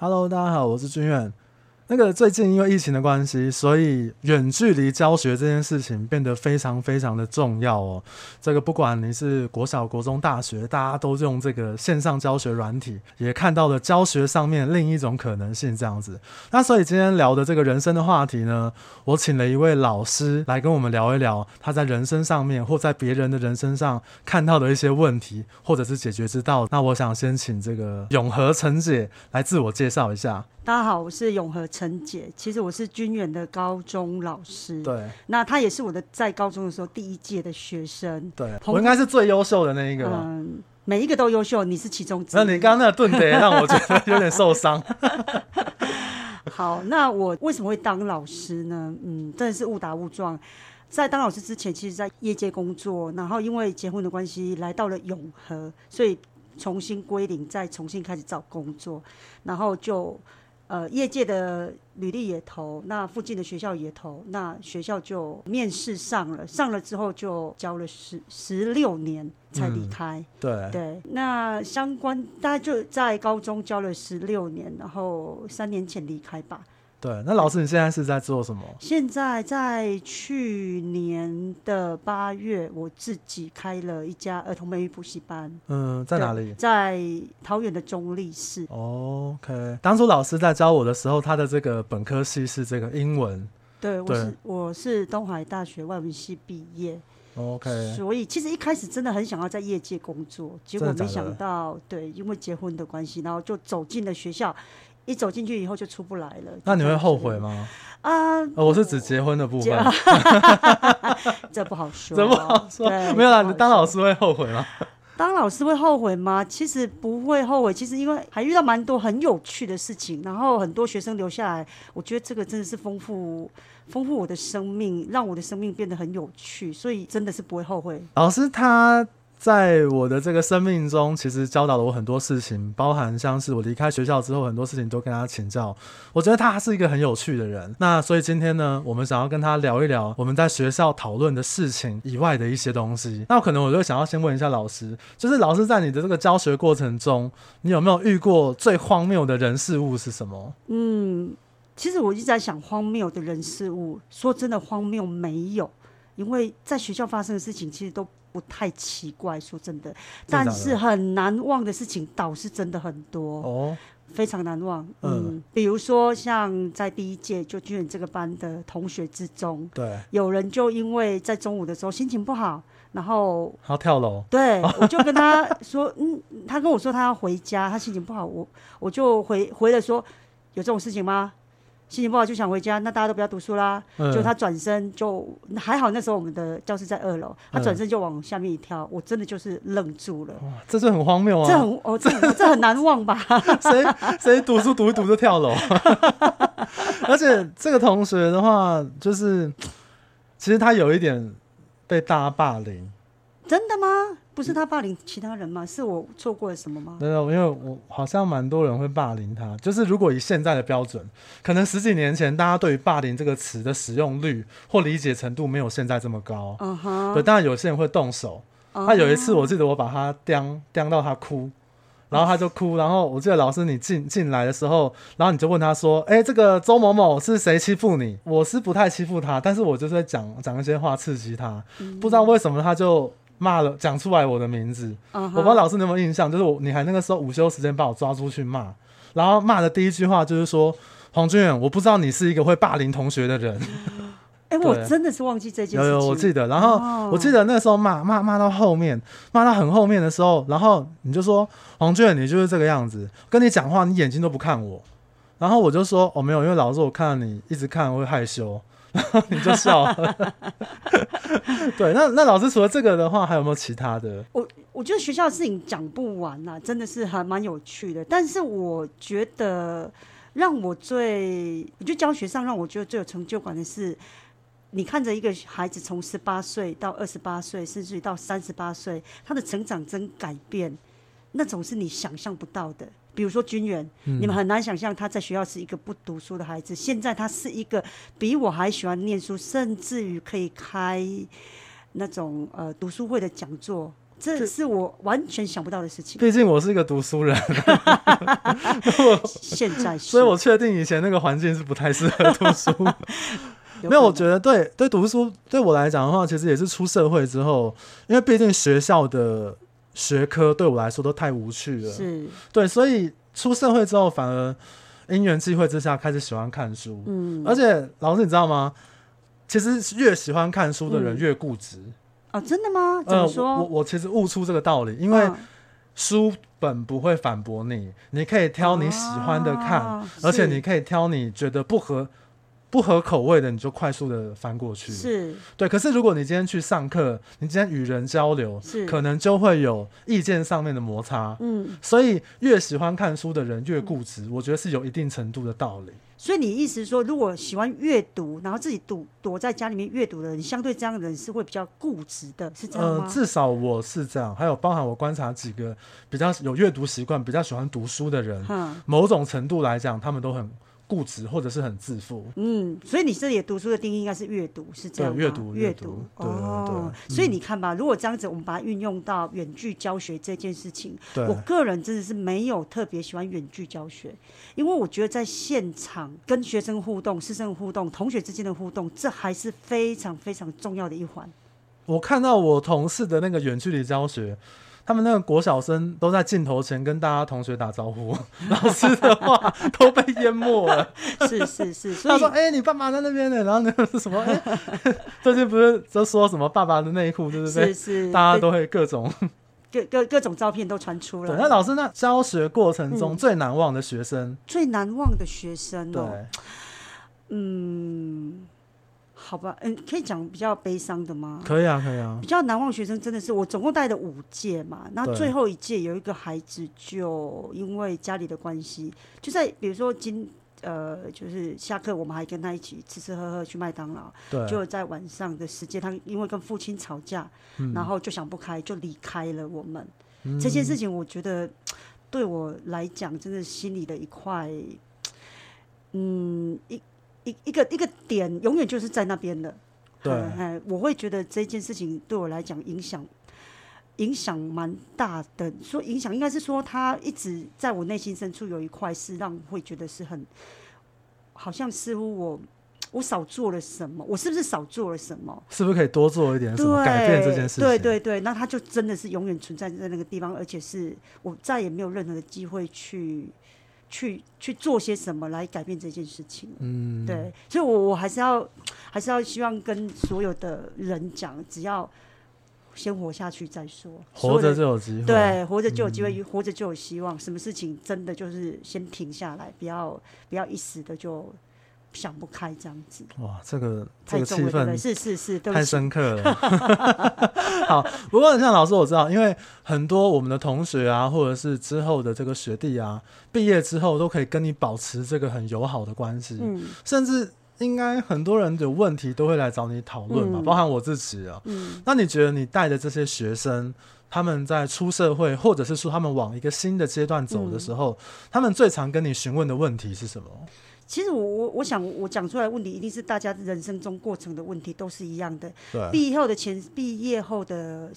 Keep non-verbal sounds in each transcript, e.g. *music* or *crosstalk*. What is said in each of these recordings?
Hello，大家好，我是君远。那个最近因为疫情的关系，所以远距离教学这件事情变得非常非常的重要哦。这个不管你是国小、国中、大学，大家都用这个线上教学软体，也看到了教学上面另一种可能性这样子。那所以今天聊的这个人生的话题呢，我请了一位老师来跟我们聊一聊他在人生上面或在别人的人生上看到的一些问题，或者是解决之道。那我想先请这个永和陈姐来自我介绍一下。大家好，我是永和姐。其实我是军远的高中老师。对，那他也是我的在高中的时候第一届的学生。对，我应该是最优秀的那一个。嗯，每一个都优秀，你是其中之一。那你刚刚那个顿点让我觉得有点受伤。*laughs* 好，那我为什么会当老师呢？嗯，真的是误打误撞。在当老师之前，其实在业界工作，然后因为结婚的关系来到了永和，所以重新归零，再重新开始找工作，然后就。呃，业界的履历也投，那附近的学校也投，那学校就面试上了，上了之后就教了十十六年才离开。嗯、对对，那相关大概就在高中教了十六年，然后三年前离开吧。对，那老师，你现在是在做什么？现在在去年的八月，我自己开了一家儿童美语补习班。嗯，在哪里？在桃园的中立市。OK，当初老师在教我的时候，他的这个本科系是这个英文。对，我是我是东海大学外文系毕业。OK，所以其实一开始真的很想要在业界工作，结果没想到，对，因为结婚的关系，然后就走进了学校。一走进去以后就出不来了。那你会后悔吗？啊、呃，我是指结婚的部分。*laughs* 这不好说。这不好说。没有啦，你当老师会后悔吗？*laughs* 当老师会后悔吗？其实不会后悔。其实因为还遇到蛮多很有趣的事情，然后很多学生留下来，我觉得这个真的是丰富丰富我的生命，让我的生命变得很有趣，所以真的是不会后悔。老师他。在我的这个生命中，其实教导了我很多事情，包含像是我离开学校之后，很多事情都跟他请教。我觉得他是一个很有趣的人。那所以今天呢，我们想要跟他聊一聊我们在学校讨论的事情以外的一些东西。那可能我就想要先问一下老师，就是老师在你的这个教学过程中，你有没有遇过最荒谬的人事物是什么？嗯，其实我一直在想荒谬的人事物。说真的，荒谬没有，因为在学校发生的事情其实都。不太奇怪，说真的，但是很难忘的事情倒是真的很多哦，非常难忘。嗯，嗯，比如说像在第一届就军人这个班的同学之中，对，有人就因为在中午的时候心情不好，然后他跳楼，对，我就跟他说，*laughs* 嗯，他跟我说他要回家，他心情不好，我我就回回了说，有这种事情吗？心情不好就想回家，那大家都不要读书啦。嗯、就他转身就还好，那时候我们的教室在二楼，他转身就往下面一跳，我真的就是愣住了。哇，这是很荒谬啊！这很哦，这 *laughs* 这很难忘吧？*laughs* 谁谁读书读一读就跳楼？*laughs* 而且这个同学的话，就是其实他有一点被大家霸凌。真的吗？不是他霸凌其他人吗？是我错过了什么吗？没有，因为我好像蛮多人会霸凌他。就是如果以现在的标准，可能十几年前大家对于“霸凌”这个词的使用率或理解程度没有现在这么高。嗯哼。对，当然有些人会动手。他、uh huh. 有一次，我记得我把他刁刁到他哭，然后他就哭。然后我记得老师你进进来的时候，然后你就问他说：“哎、欸，这个周某某是谁欺负你？”我是不太欺负他，但是我就是在讲讲一些话刺激他。不知道为什么他就。骂了，讲出来我的名字，uh huh. 我不知道老师你有没有印象，就是我，你还那个时候午休时间把我抓出去骂，然后骂的第一句话就是说，黄俊远，我不知道你是一个会霸凌同学的人。*laughs* 哎、欸，我真的是忘记这件事情。有有，我记得。然后我记得那时候骂骂骂到后面，骂到很后面的时候，然后你就说，黄俊远，你就是这个样子，跟你讲话你眼睛都不看我。然后我就说，哦没有，因为老师我看到你一直看我会害羞。*laughs* 你就笑了，*laughs* 对，那那老师除了这个的话，还有没有其他的？我我觉得学校的事情讲不完呐、真的是还蛮有趣的。但是我觉得让我最，我觉得教学上让我觉得最有成就感的是，你看着一个孩子从十八岁到二十八岁，甚至于到三十八岁，他的成长真改变，那种是你想象不到的。比如说军人，嗯、你们很难想象他在学校是一个不读书的孩子，现在他是一个比我还喜欢念书，甚至于可以开那种呃读书会的讲座，这是我完全想不到的事情。毕竟我是一个读书人，*laughs* 现在是，所以我确定以前那个环境是不太适合读书。*laughs* 没有，我觉得对对，读书对我来讲的话，其实也是出社会之后，因为毕竟学校的学科对我来说都太无趣了。是，对，所以出社会之后，反而因缘际会之下开始喜欢看书。嗯，而且老师你知道吗？其实越喜欢看书的人越固执。嗯哦，真的吗？怎么说？呃、我我其实悟出这个道理，因为书本不会反驳你，你可以挑你喜欢的看，啊、而且你可以挑你觉得不合不合口味的，你就快速的翻过去。是对。可是如果你今天去上课，你今天与人交流，是可能就会有意见上面的摩擦。嗯，所以越喜欢看书的人越固执，嗯、我觉得是有一定程度的道理。所以你意思说，如果喜欢阅读，然后自己躲躲在家里面阅读的人，相对这样的人是会比较固执的，是这样吗？呃，至少我是这样。还有包含我观察几个比较有阅读习惯、比较喜欢读书的人，嗯，某种程度来讲，他们都很。固执或者是很自负，嗯，所以你这里读书的定义应该是阅读，是这样吗？阅读，阅读，哦，所以你看吧，如果这样子，我们把它运用到远距教学这件事情，我个人真的是没有特别喜欢远距教学，因为我觉得在现场跟学生互动、师生互动、同学之间的互动，这还是非常非常重要的一环。我看到我同事的那个远距离教学。他们那个国小生都在镜头前跟大家同学打招呼，*laughs* 老师的话 *laughs* 都被淹没了。是是是，所以他说：“哎、欸，你爸爸在那边呢。”然后那个是什么？哎、欸，*laughs* 最近不是都说什么爸爸的内裤，对不对？是是，大家都会各种各各各种照片都传出来。那老师，那教学过程中最难忘的学生，嗯、最难忘的学生哦，对嗯。好吧，嗯，可以讲比较悲伤的吗？可以啊，可以啊。比较难忘学生真的是我总共带了五届嘛，那最后一届有一个孩子就因为家里的关系，就在比如说今呃就是下课我们还跟他一起吃吃喝喝去麦当劳，对，就在晚上的时间他因为跟父亲吵架，嗯、然后就想不开就离开了我们。嗯、这件事情我觉得对我来讲真的心里的一块，嗯一。一一个一个点永远就是在那边的，对，我会觉得这件事情对我来讲影响影响蛮大的。说影响应该是说他一直在我内心深处有一块是让我会觉得是很，好像似乎我我少做了什么，我是不是少做了什么？是不是可以多做一点什么改变这件事情？对对对，那他就真的是永远存在在那个地方，而且是我再也没有任何的机会去。去去做些什么来改变这件事情？嗯，对，所以我，我我还是要 *tsk* 还是要希望跟所有的人讲，只要先活下去再说，活着就有机会，对，活着就有机会，嗯、活着就有希望。什么事情真的就是先停下来，不要不要一时的就。想不开这样子，哇，这个这个气氛对？是是是，太深刻了。*laughs* 好，不过像老师我知道，因为很多我们的同学啊，或者是之后的这个学弟啊，毕业之后都可以跟你保持这个很友好的关系，嗯，甚至应该很多人的问题都会来找你讨论吧，嗯、包含我自己啊。嗯，那你觉得你带的这些学生，他们在出社会，或者是说他们往一个新的阶段走的时候，嗯、他们最常跟你询问的问题是什么？其实我我我想我讲出来的问题一定是大家人生中过程的问题都是一样的。对。毕业后的前毕业后的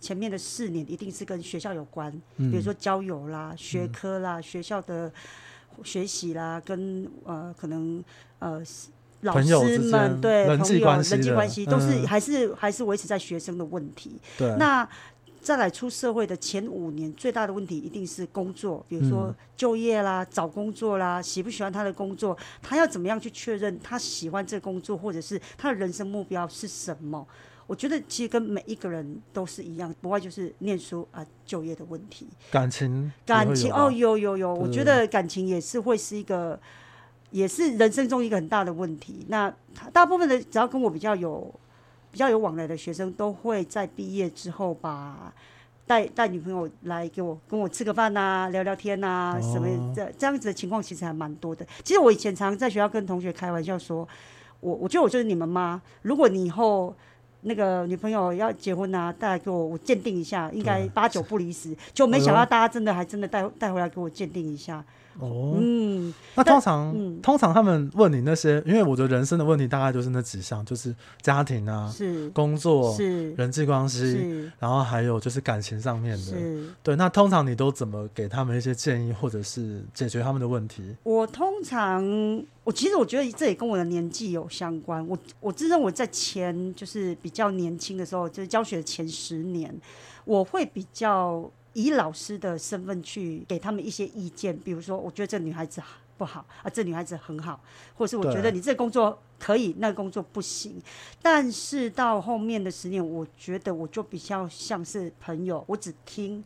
前面的四年一定是跟学校有关，嗯、比如说交友啦、学科啦、嗯、学校的学习啦，跟呃可能呃老师们对人际关系人际关系都是、嗯、还是还是维持在学生的问题。对。那。再来出社会的前五年，最大的问题一定是工作，比如说就业啦、嗯、找工作啦，喜不喜欢他的工作，他要怎么样去确认他喜欢这个工作，或者是他的人生目标是什么？我觉得其实跟每一个人都是一样，不外就是念书啊、就业的问题。感情，感情哦，有有有，我觉得感情也是会是一个，也是人生中一个很大的问题。那大部分的只要跟我比较有。比较有往来的学生都会在毕业之后把带带女朋友来给我跟我吃个饭呐、啊，聊聊天呐、啊，什么这这样子的情况其实还蛮多的。其实我以前常常在学校跟同学开玩笑说，我我觉得我就是你们妈。如果你以后那个女朋友要结婚呐、啊，带来给我我鉴定一下，应该八九不离十。就没想到大家真的还真的带带回来给我鉴定一下。哦，嗯，那通常，嗯、通常他们问你那些，因为我的人生的问题大概就是那几项，就是家庭啊，是工作，是人际关系，然后还有就是感情上面的，对。那通常你都怎么给他们一些建议，或者是解决他们的问题？我通常，我其实我觉得这也跟我的年纪有相关。我我自认为在前就是比较年轻的时候，就是教学前十年，我会比较。以老师的身份去给他们一些意见，比如说，我觉得这女孩子不好啊，这女孩子很好，或是我觉得你这工作可以，那工作不行。但是到后面的十年，我觉得我就比较像是朋友，我只听，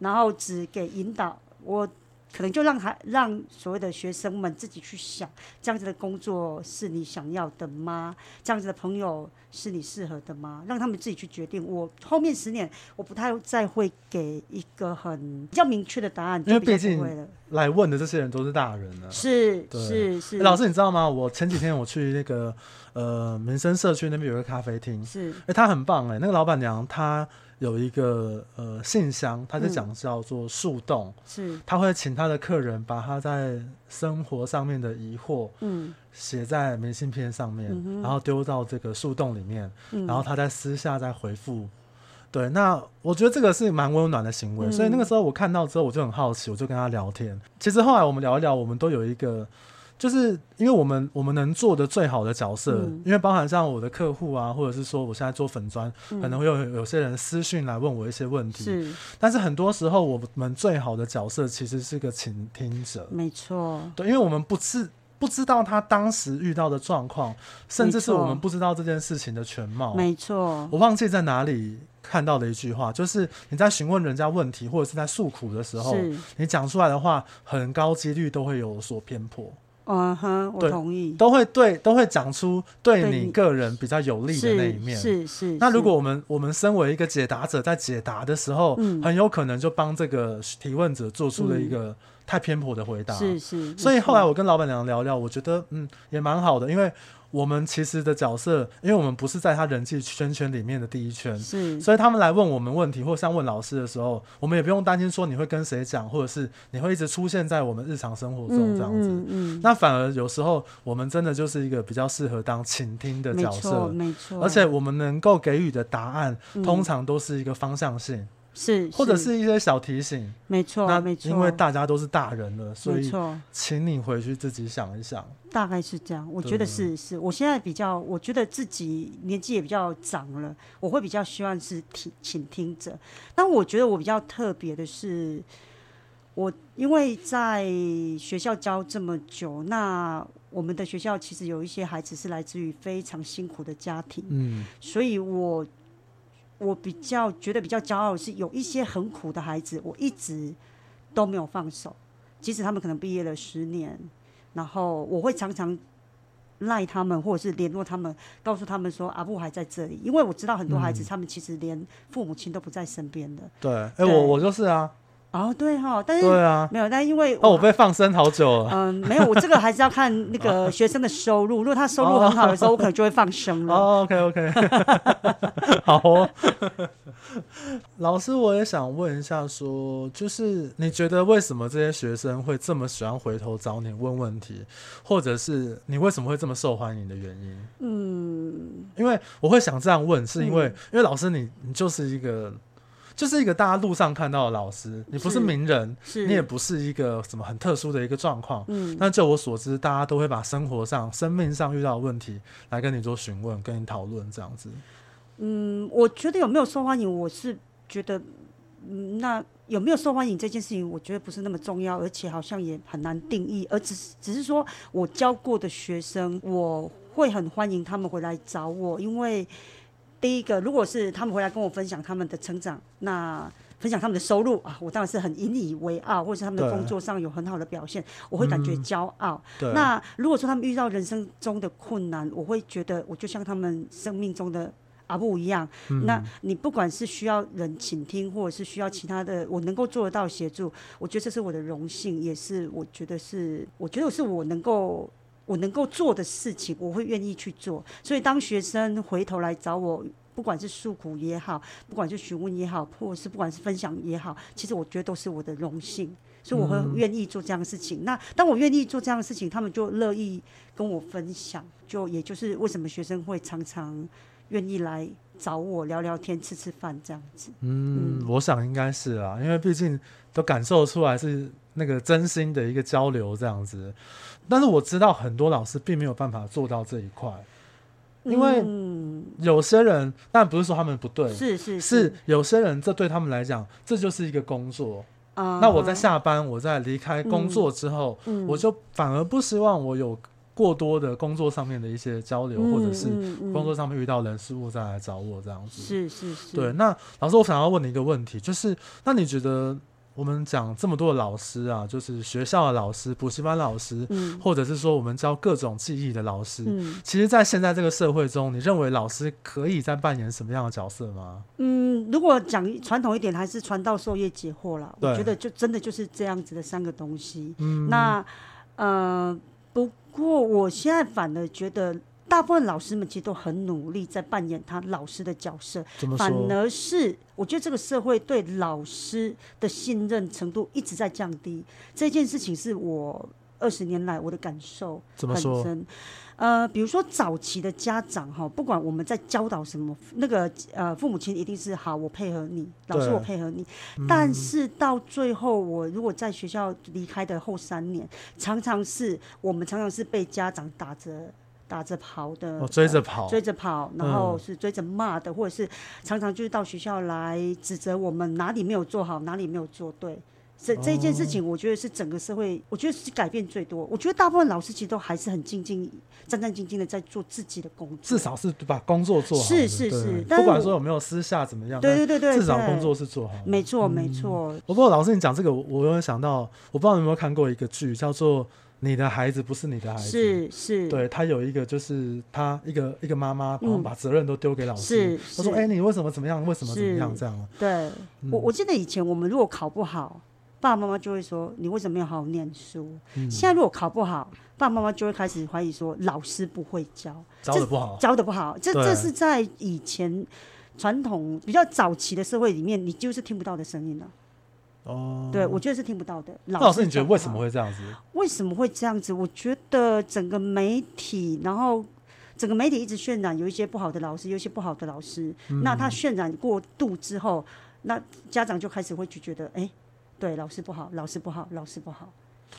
然后只给引导，我。可能就让他让所谓的学生们自己去想，这样子的工作是你想要的吗？这样子的朋友是你适合的吗？让他们自己去决定。我后面十年，我不太再会给一个很比较明确的答案，因为毕竟来问的这些人都是大人了。是是是，老师你知道吗？我前几天我去那个呃民生社区那边有个咖啡厅，是哎，他很棒哎，那个老板娘她。有一个呃信箱，他就讲叫做树洞，嗯、是，他会请他的客人把他在生活上面的疑惑，嗯，写在明信片上面，嗯、然后丢到这个树洞里面，嗯、然后他在私下再回复。对，那我觉得这个是蛮温暖的行为，嗯、所以那个时候我看到之后，我就很好奇，我就跟他聊天。其实后来我们聊一聊，我们都有一个。就是因为我们我们能做的最好的角色，嗯、因为包含像我的客户啊，或者是说我现在做粉砖，嗯、可能会有有些人私讯来问我一些问题。是，但是很多时候我们最好的角色其实是个倾听者。没错。对，因为我们不是不知道他当时遇到的状况，甚至是我们不知道这件事情的全貌。没错。我忘记在哪里看到的一句话，就是你在询问人家问题或者是在诉苦的时候，你讲出来的话，很高几率都会有所偏颇。嗯哼，我同意，都会对，都会讲出对你个人比较有利的那一面。是是。那如果我们我们身为一个解答者，在解答的时候，很有可能就帮这个提问者做出了一个太偏颇的回答。是是。所以后来我跟老板娘聊聊，我觉得嗯也蛮好的，因为。我们其实的角色，因为我们不是在他人际圈圈里面的第一圈，是，所以他们来问我们问题，或像问老师的时候，我们也不用担心说你会跟谁讲，或者是你会一直出现在我们日常生活中这样子。嗯，嗯，嗯，那反而有时候我们真的就是一个比较适合当倾听的角色，没错，没错。而且我们能够给予的答案，通常都是一个方向性。是，或者是一些小提醒，没错，那没错，因为大家都是大人了，所以，请你回去自己想一想，大概是这样。我觉得是是，我现在比较，我觉得自己年纪也比较长了，我会比较希望是听倾听者。但我觉得我比较特别的是，我因为在学校教这么久，那我们的学校其实有一些孩子是来自于非常辛苦的家庭，嗯，所以我。我比较觉得比较骄傲的是，有一些很苦的孩子，我一直都没有放手，即使他们可能毕业了十年，然后我会常常赖他们，或者是联络他们，告诉他们说阿布还在这里，因为我知道很多孩子，他们其实连父母亲都不在身边的。对，哎，我我就是啊。哦，对哈，但是对啊，没有，但因为哦，我被放生好久了。嗯，没有，我这个还是要看那个学生的收入。如果他收入很好的时候，我可能就会放生了。哦，OK，OK，*laughs* 好哦。老师，我也想问一下，说，就是你觉得为什么这些学生会这么喜欢回头找你问问题，或者是你为什么会这么受欢迎的原因？嗯，因为我会想这样问，是因为，因为老师你你就是一个。就是一个大家路上看到的老师，你不是名人，是你也不是一个什么很特殊的一个状况。嗯，那就我所知，大家都会把生活上、生命上遇到的问题来跟你做询问、跟你讨论这样子。嗯，我觉得有没有受欢迎，我是觉得，嗯，那有没有受欢迎这件事情，我觉得不是那么重要，而且好像也很难定义，而只是只是说我教过的学生，我会很欢迎他们回来找我，因为。第一个，如果是他们回来跟我分享他们的成长，那分享他们的收入啊，我当然是很引以为傲，或者是他们的工作上有很好的表现，我会感觉骄傲。嗯、那如果说他们遇到人生中的困难，我会觉得我就像他们生命中的阿布一样。嗯、那你不管是需要人倾听，或者是需要其他的，我能够做得到协助，我觉得这是我的荣幸，也是我觉得是，我觉得是我能够。我能够做的事情，我会愿意去做。所以当学生回头来找我，不管是诉苦也好，不管是询问也好，或者是不管是分享也好，其实我觉得都是我的荣幸，所以我会愿意做这样的事情。嗯、那当我愿意做这样的事情，他们就乐意跟我分享，就也就是为什么学生会常常愿意来找我聊聊天、吃吃饭这样子。嗯，嗯我想应该是啊，因为毕竟都感受出来是那个真心的一个交流这样子。但是我知道很多老师并没有办法做到这一块。因为有些人，但不是说他们不对，是是是有些人，这对他们来讲，这就是一个工作。那我在下班，我在离开工作之后，我就反而不希望我有过多的工作上面的一些交流，或者是工作上面遇到人事物再来找我这样子。是是是。对，那老师，我想要问你一个问题，就是那你觉得？我们讲这么多的老师啊，就是学校的老师、补习班老师，嗯、或者是说我们教各种技艺的老师。嗯、其实，在现在这个社会中，你认为老师可以再扮演什么样的角色吗？嗯，如果讲传统一点，还是传道授业解惑啦。对我觉得就真的就是这样子的三个东西。嗯，那呃，不过我现在反而觉得。大部分老师们其实都很努力在扮演他老师的角色，反而是我觉得这个社会对老师的信任程度一直在降低。这件事情是我二十年来我的感受很深。呃，比如说早期的家长哈，不管我们在教导什么，那个呃父母亲一定是好，我配合你，老师我配合你。嗯、但是到最后，我如果在学校离开的后三年，常常是我们常常是被家长打着。打着跑的，追着跑，追着跑，然后是追着骂的，或者是常常就是到学校来指责我们哪里没有做好，哪里没有做对。这这一件事情，我觉得是整个社会，我觉得是改变最多。我觉得大部分老师其实都还是很兢兢、战战兢兢的在做自己的工作，至少是把工作做好。是是是，不管说有没有私下怎么样，对对对对，至少工作是做好。没错没错。不过老师你讲这个，我有想到，我不知道你有没有看过一个剧，叫做。你的孩子不是你的孩子，是是，对，他有一个就是他一个一个妈妈，然后把责任都丢给老师，他说：“哎，你为什么怎么样？为什么怎么样？这样。”对，我我记得以前我们如果考不好，爸爸妈妈就会说：“你为什么没有好好念书？”现在如果考不好，爸爸妈妈就会开始怀疑说：“老师不会教，教的不好，教的不好。”这这是在以前传统比较早期的社会里面，你就是听不到的声音了。哦，对，我觉得是听不到的。老师，老师，你觉得为什么会这样子？为什么会这样子？我觉得整个媒体，然后整个媒体一直渲染有一些不好的老师，有一些不好的老师。嗯、那他渲染过度之后，那家长就开始会去觉得，哎、欸，对，老师不好，老师不好，老师不好。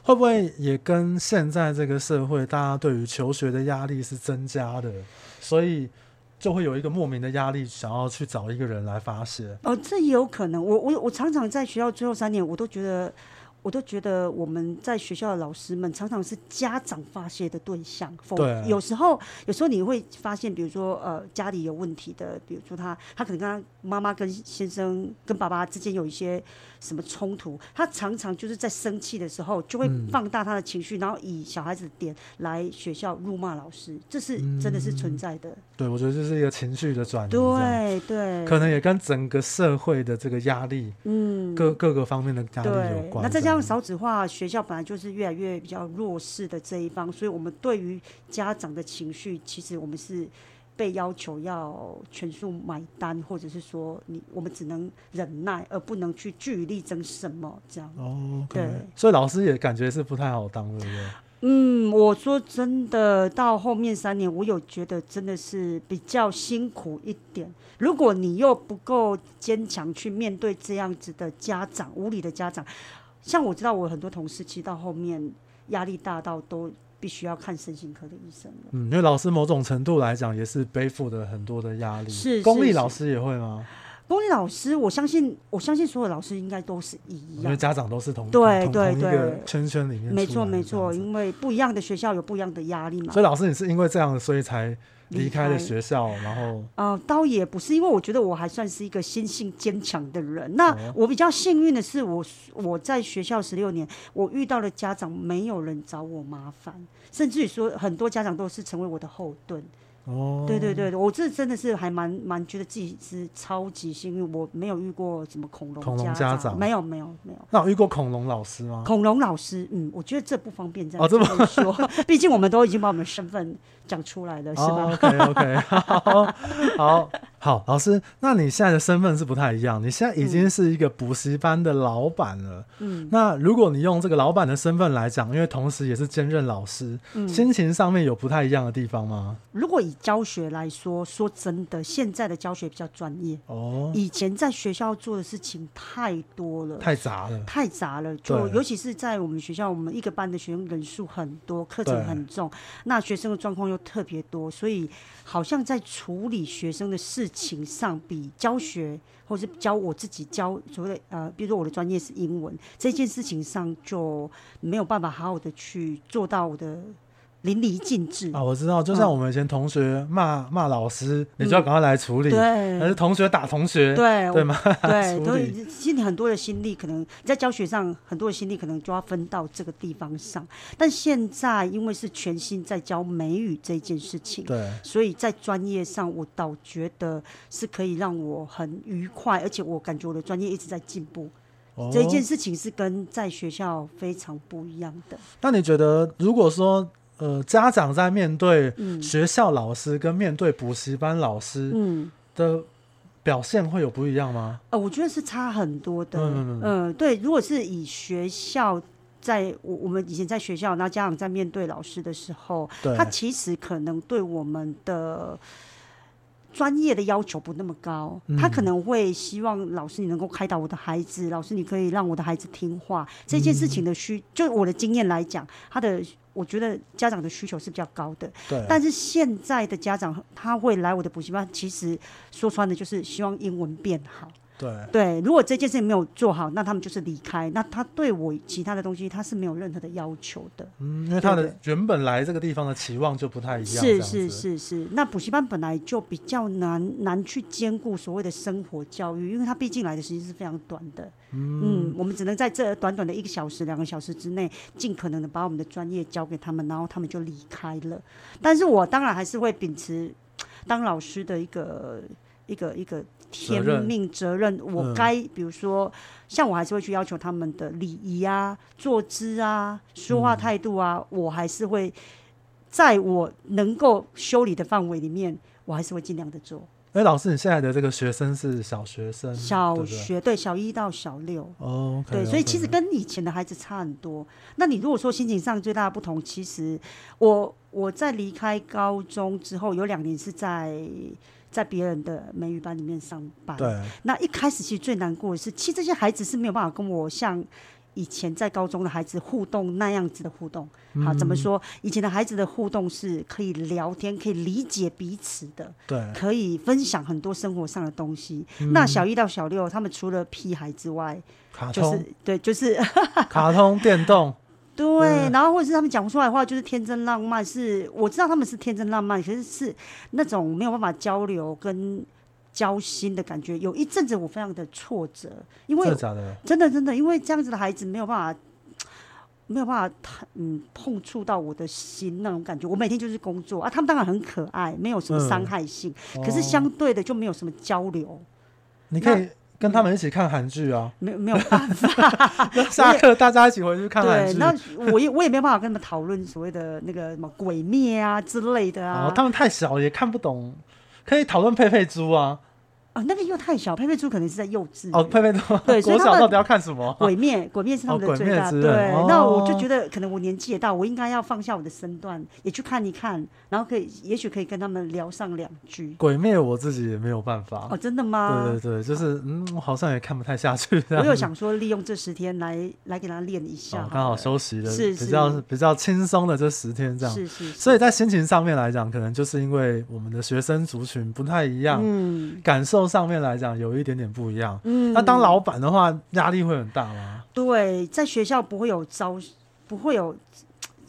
会不会也跟现在这个社会，大家对于求学的压力是增加的，所以？就会有一个莫名的压力，想要去找一个人来发泄。哦，这也有可能。我我我常常在学校最后三年，我都觉得。我都觉得我们在学校的老师们常常是家长发泄的对象。对、啊。有时候，有时候你会发现，比如说，呃，家里有问题的，比如说他，他可能跟他妈妈、跟先生、跟爸爸之间有一些什么冲突，他常常就是在生气的时候，就会放大他的情绪，嗯、然后以小孩子的点来学校辱骂老师，这是真的是存在的。嗯、对，我觉得这是一个情绪的转移。对对。可能也跟整个社会的这个压力，嗯，各各个方面的压力有关。那这样少子化，学校本来就是越来越比较弱势的这一方，所以我们对于家长的情绪，其实我们是被要求要全数买单，或者是说你我们只能忍耐，而不能去据理力争什么这样。哦.对，所以老师也感觉是不太好当，对不对？嗯，我说真的，到后面三年，我有觉得真的是比较辛苦一点。如果你又不够坚强去面对这样子的家长，无理的家长。像我知道，我很多同事其实到后面压力大到都必须要看身心科的医生了。嗯，因为老师某种程度来讲也是背负的很多的压力。是，公立老师也会吗？公立老师，我相信，我相信所有老师应该都是一样，因为家长都是同对对对同一个圈圈里面。没错没错，因为不一样的学校有不一样的压力嘛。所以老师，你是因为这样，所以才。离开了学校，然后呃，倒也不是，因为我觉得我还算是一个心性坚强的人。那我比较幸运的是我，我我在学校十六年，我遇到的家长没有人找我麻烦，甚至于说很多家长都是成为我的后盾。哦，对对对，我这真的是还蛮蛮觉得自己是超级幸运，我没有遇过什么恐龙恐龙家长，没有没有没有。那我遇过恐龙老师吗？恐龙老师，嗯，我觉得这不方便这样这么说，*laughs* 毕竟我们都已经把我们身份讲出来的，是吧？哦，OK OK，*laughs* 好，好。好，老师，那你现在的身份是不太一样，你现在已经是一个补习班的老板了。嗯，那如果你用这个老板的身份来讲，因为同时也是兼任老师，嗯，心情上面有不太一样的地方吗？如果以教学来说，说真的，现在的教学比较专业。哦，以前在学校做的事情太多了，太杂了，太杂了。就尤其是在我们学校，我们一个班的学生人数很多，课程很重，那学生的状况又特别多，所以好像在处理学生的事情上比教学，或是教我自己教所谓的呃，比如说我的专业是英文这件事情上，就没有办法好好的去做到我的。淋漓尽致啊！我知道，就像我们以前同学骂骂、嗯、老师，你就要赶快来处理；对，还是同学打同学，对对吗？*laughs* 对，所以心里很多的心力，可能在教学上很多的心力，可能就要分到这个地方上。但现在因为是全心在教美语这件事情，对，所以在专业上，我倒觉得是可以让我很愉快，而且我感觉我的专业一直在进步。哦、这一件事情是跟在学校非常不一样的。那你觉得，如果说？呃，家长在面对学校老师跟面对补习班老师的表现会有不一样吗？呃，我觉得是差很多的。嗯嗯、呃、对，如果是以学校在我我们以前在学校，那家长在面对老师的时候，他其实可能对我们的。专业的要求不那么高，他可能会希望老师你能够开导我的孩子，老师你可以让我的孩子听话。这件事情的需，就我的经验来讲，他的我觉得家长的需求是比较高的。对。但是现在的家长他会来我的补习班，其实说穿了就是希望英文变好。对对，如果这件事情没有做好，那他们就是离开。那他对我其他的东西，他是没有任何的要求的。嗯，因为他的原本来这个地方的期望就不太一样。是是是是，那补习班本来就比较难难去兼顾所谓的生活教育，因为他毕竟来的时间是非常短的。嗯，嗯，我们只能在这短短的一个小时、两个小时之内，尽可能的把我们的专业交给他们，然后他们就离开了。但是我当然还是会秉持当老师的一个一个一个。天命责任，责任我该、嗯、比如说，像我还是会去要求他们的礼仪啊、坐姿啊、说话态度啊，嗯、我还是会在我能够修理的范围里面，我还是会尽量的做。哎，老师，你现在的这个学生是小学生？小学对，小一到小六。哦，okay, 对，所以其实跟以前的孩子差很多。那你如果说心情上最大的不同，其实我我在离开高中之后有两年是在。在别人的美语班里面上班，对，那一开始其实最难过的是，其实这些孩子是没有办法跟我像以前在高中的孩子互动那样子的互动。嗯、好，怎么说？以前的孩子的互动是可以聊天，可以理解彼此的，对，可以分享很多生活上的东西。嗯、那小一到小六，他们除了屁孩之外，卡通，就是对，就是卡通电动。对，然后或者是他们讲出来的话就是天真浪漫，是我知道他们是天真浪漫，可是是那种没有办法交流跟交心的感觉。有一阵子我非常的挫折，因为真的真的，因为这样子的孩子没有办法没有办法嗯碰触到我的心那种感觉。我每天就是工作啊，他们当然很可爱，没有什么伤害性，嗯、可是相对的就没有什么交流。你可以。跟他们一起看韩剧啊，没没有办法。*laughs* 下课大家一起回去看韩剧。那我也我也没有办法跟他们讨论所谓的那个什么鬼灭啊之类的啊。哦，他们太小也看不懂，可以讨论佩佩猪啊。哦，那个又太小，佩佩猪可能是在幼稚。哦，佩佩猪，*laughs* 对，国小到底要看什么？*laughs* 鬼灭，鬼灭是他们的最大。对，那我就觉得可能我年纪也大，我应该要放下我的身段，也去看一看，然后可以，也许可以跟他们聊上两句。鬼灭我自己也没有办法。哦，真的吗？对对对，就是嗯，我好像也看不太下去。我有想说利用这十天来来给他练一下，刚好休息的，是比较比较轻松的这十天这样。是是。所以在心情上面来讲，可能就是因为我们的学生族群不太一样，嗯，感受上面来讲。有一点点不一样。嗯，那当老板的话，压力会很大吗？对，在学校不会有招，不会有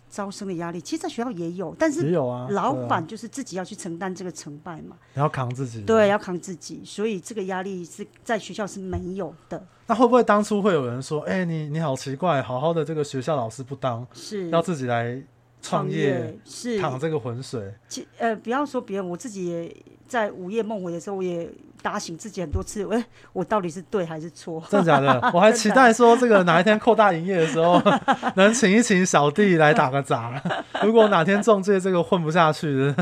招生的压力。其实，在学校也有，但是也有啊。老板就是自己要去承担这个成败嘛，你要扛自己。对，要扛自己，所以这个压力是在学校是没有的。那会不会当初会有人说：“哎、欸，你你好奇怪，好好的这个学校老师不当，是要自己来创业，是淌这个浑水？”其呃，不要说别人，我自己也在午夜梦回的时候，我也。打醒自己很多次，哎、欸，我到底是对还是错？真的假的？*laughs* 我还期待说这个哪一天扩大营业的时候，*laughs* 能请一请小弟来打个杂。如果哪天中介这个混不下去，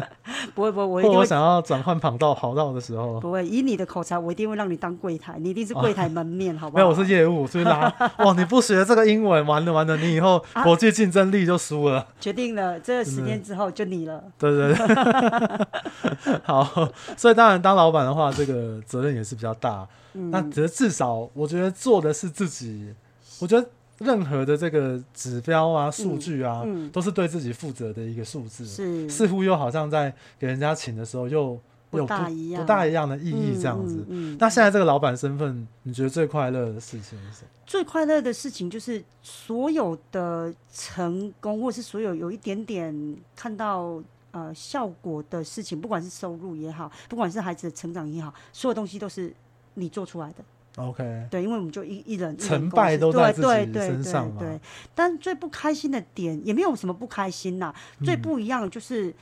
不会不会，我一定会，或我想要转换跑道跑道的时候，不会。以你的口才，我一定会让你当柜台，你一定是柜台门面，哦、好不好？没有，我是业务，所以拉。*laughs* 哇，你不学这个英文，完了完了，你以后国际竞争力就输了。决定了，这十年之后就你了。对对对。好，所以当然当老板的话，这个责任也是比较大。嗯、那只是至少，我觉得做的是自己。我觉得任何的这个指标啊、数据啊，都是对自己负责的一个数字。是，似乎又好像在给人家请的时候又。有不，不大一样，不大一样的意义这样子。嗯嗯嗯、那现在这个老板身份，你觉得最快乐的事情是什么？最快乐的事情就是所有的成功，或是所有有一点点看到呃效果的事情，不管是收入也好，不管是孩子的成长也好，所有东西都是你做出来的。OK，对，因为我们就一一人成败都在自己身上嘛。对，但最不开心的点也没有什么不开心呐、最不一样就是。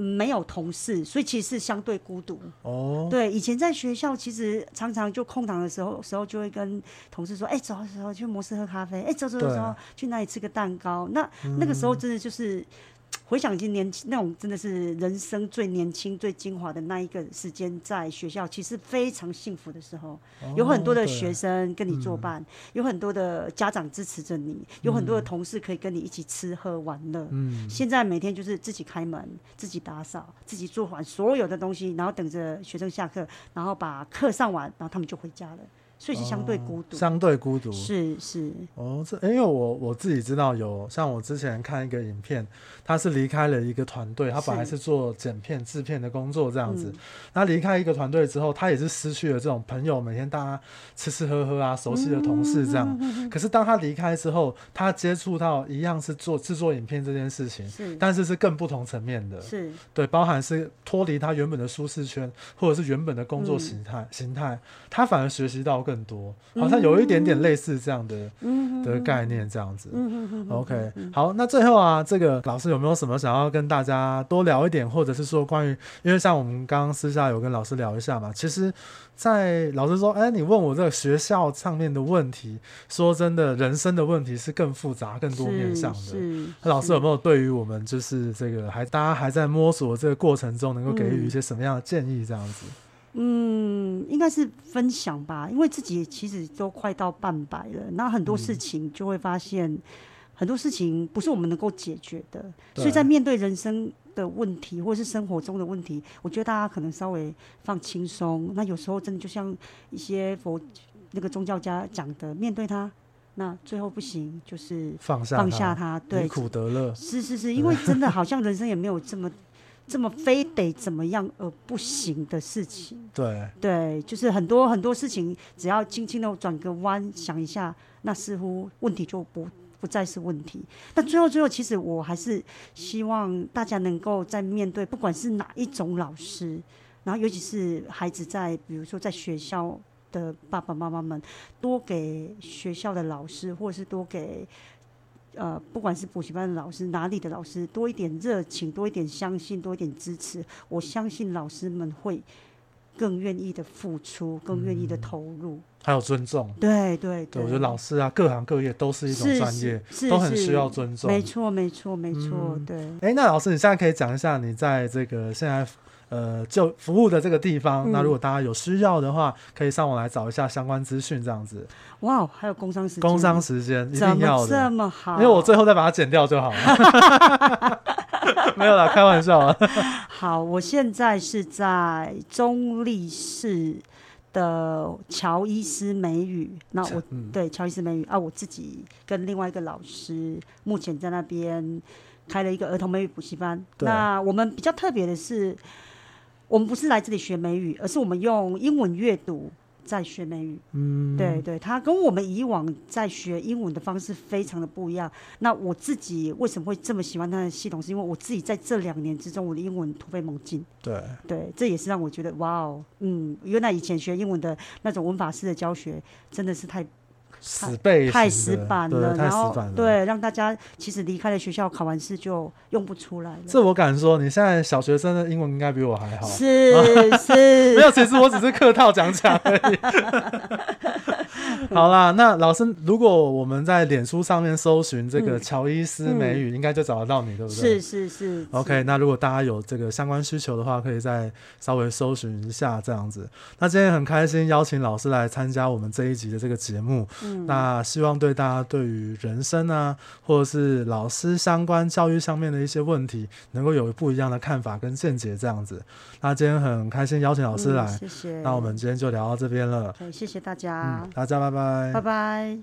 没有同事，所以其实是相对孤独。哦，对，以前在学校，其实常常就空档的时候，时候就会跟同事说：“哎，走走走，去摩斯喝咖啡。哎，走走走，走，去那里吃个蛋糕？”那、嗯、那个时候真的就是。回想起年轻那种，真的是人生最年轻、最精华的那一个时间，在学校其实非常幸福的时候，有很多的学生跟你作伴，有很多的家长支持着你，有很多的同事可以跟你一起吃喝玩乐。嗯，现在每天就是自己开门、自己打扫、自己做完所有的东西，然后等着学生下课，然后把课上完，然后他们就回家了。所以是相对孤独，相对孤独，是是。哦，这因为我我自己知道有，像我之前看一个影片，他是离开了一个团队，他本来是做剪片制片的工作这样子。那离开一个团队之后，他也是失去了这种朋友，每天大家吃吃喝喝啊，熟悉的同事这样。可是当他离开之后，他接触到一样是做制作影片这件事情，是，但是是更不同层面的，是对，包含是脱离他原本的舒适圈，或者是原本的工作形态形态，他反而学习到。更多，好像有一点点类似这样的、嗯、的概念，这样子。嗯、OK，好，那最后啊，这个老师有没有什么想要跟大家多聊一点，或者是说关于，因为像我们刚刚私下有跟老师聊一下嘛，其实，在老师说，哎，你问我这个学校上面的问题，说真的，人生的问题是更复杂、更多面向的。那老师有没有对于我们就是这个还大家还在摸索这个过程中，能够给予一些什么样的建议？这样子？嗯，应该是分享吧，因为自己其实都快到半百了，那很多事情就会发现，嗯、很多事情不是我们能够解决的，所以在面对人生的问题或者是生活中的问题，我觉得大家可能稍微放轻松。那有时候真的就像一些佛那个宗教家讲的，面对他，那最后不行就是放下放下他，对，离苦得乐。是是是，因为真的好像人生也没有这么。这么非得怎么样而不行的事情，对对，就是很多很多事情，只要轻轻的转个弯，想一下，那似乎问题就不不再是问题。但最后最后，其实我还是希望大家能够在面对不管是哪一种老师，然后尤其是孩子在，比如说在学校的爸爸妈妈们，多给学校的老师，或者是多给。呃，不管是补习班的老师，哪里的老师，多一点热情，多一点相信，多一点支持，我相信老师们会更愿意的付出，更愿意的投入，嗯、还有尊重。对对对，对，我觉得老师啊，各行各业都是一种专业，都很需要尊重。没错，没错，没错，嗯、对。哎，那老师，你现在可以讲一下你在这个现在。呃，就服务的这个地方，嗯、那如果大家有需要的话，可以上网来找一下相关资讯，这样子。哇，还有工商时间，工商时间一定要的，这么好，因为我最后再把它剪掉就好了。*laughs* 没有啦，开玩笑啊。好，我现在是在中立市的乔伊斯美语，那我、嗯、对乔伊斯美语啊，我自己跟另外一个老师，目前在那边开了一个儿童美语补习班。那我们比较特别的是。我们不是来这里学美语，而是我们用英文阅读在学美语。嗯，对对，它跟我们以往在学英文的方式非常的不一样。那我自己为什么会这么喜欢它的系统？是因为我自己在这两年之中，我的英文突飞猛进。对对，这也是让我觉得哇哦，嗯，原来以前学英文的那种文法式的教学真的是太死背太死板了，然后对，让大家其实离开了学校，考完试就用不出来了。这我敢说，你现在小学生的英文应该比我还好。是 *laughs* 是，没有，其实我只是客套讲讲而已。*laughs* 好啦，那老师，如果我们在脸书上面搜寻这个乔伊斯美语，嗯、应该就找得到你，对不对？是是是。OK，那如果大家有这个相关需求的话，可以再稍微搜寻一下这样子。那今天很开心邀请老师来参加我们这一集的这个节目。嗯。那希望对大家对于人生啊，或者是老师相关教育上面的一些问题，能够有不一样的看法跟见解这样子。那今天很开心邀请老师来，嗯、谢谢。那我们今天就聊到这边了。谢谢大家。嗯，大家拜拜。